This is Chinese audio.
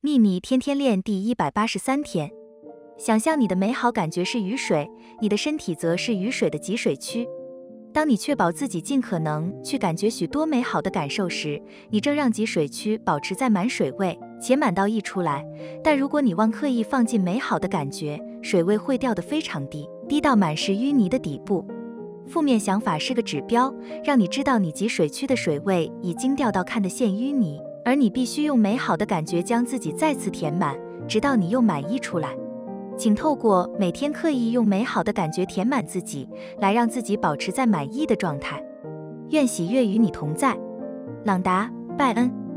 秘密天天练第一百八十三天，想象你的美好感觉是雨水，你的身体则是雨水的集水区。当你确保自己尽可能去感觉许多美好的感受时，你正让集水区保持在满水位，且满到溢出来。但如果你忘刻意放进美好的感觉，水位会掉得非常低，低到满是淤泥的底部。负面想法是个指标，让你知道你集水区的水位已经掉到看得见淤泥。而你必须用美好的感觉将自己再次填满，直到你又满意出来。请透过每天刻意用美好的感觉填满自己，来让自己保持在满意的状态。愿喜悦与你同在，朗达·拜恩。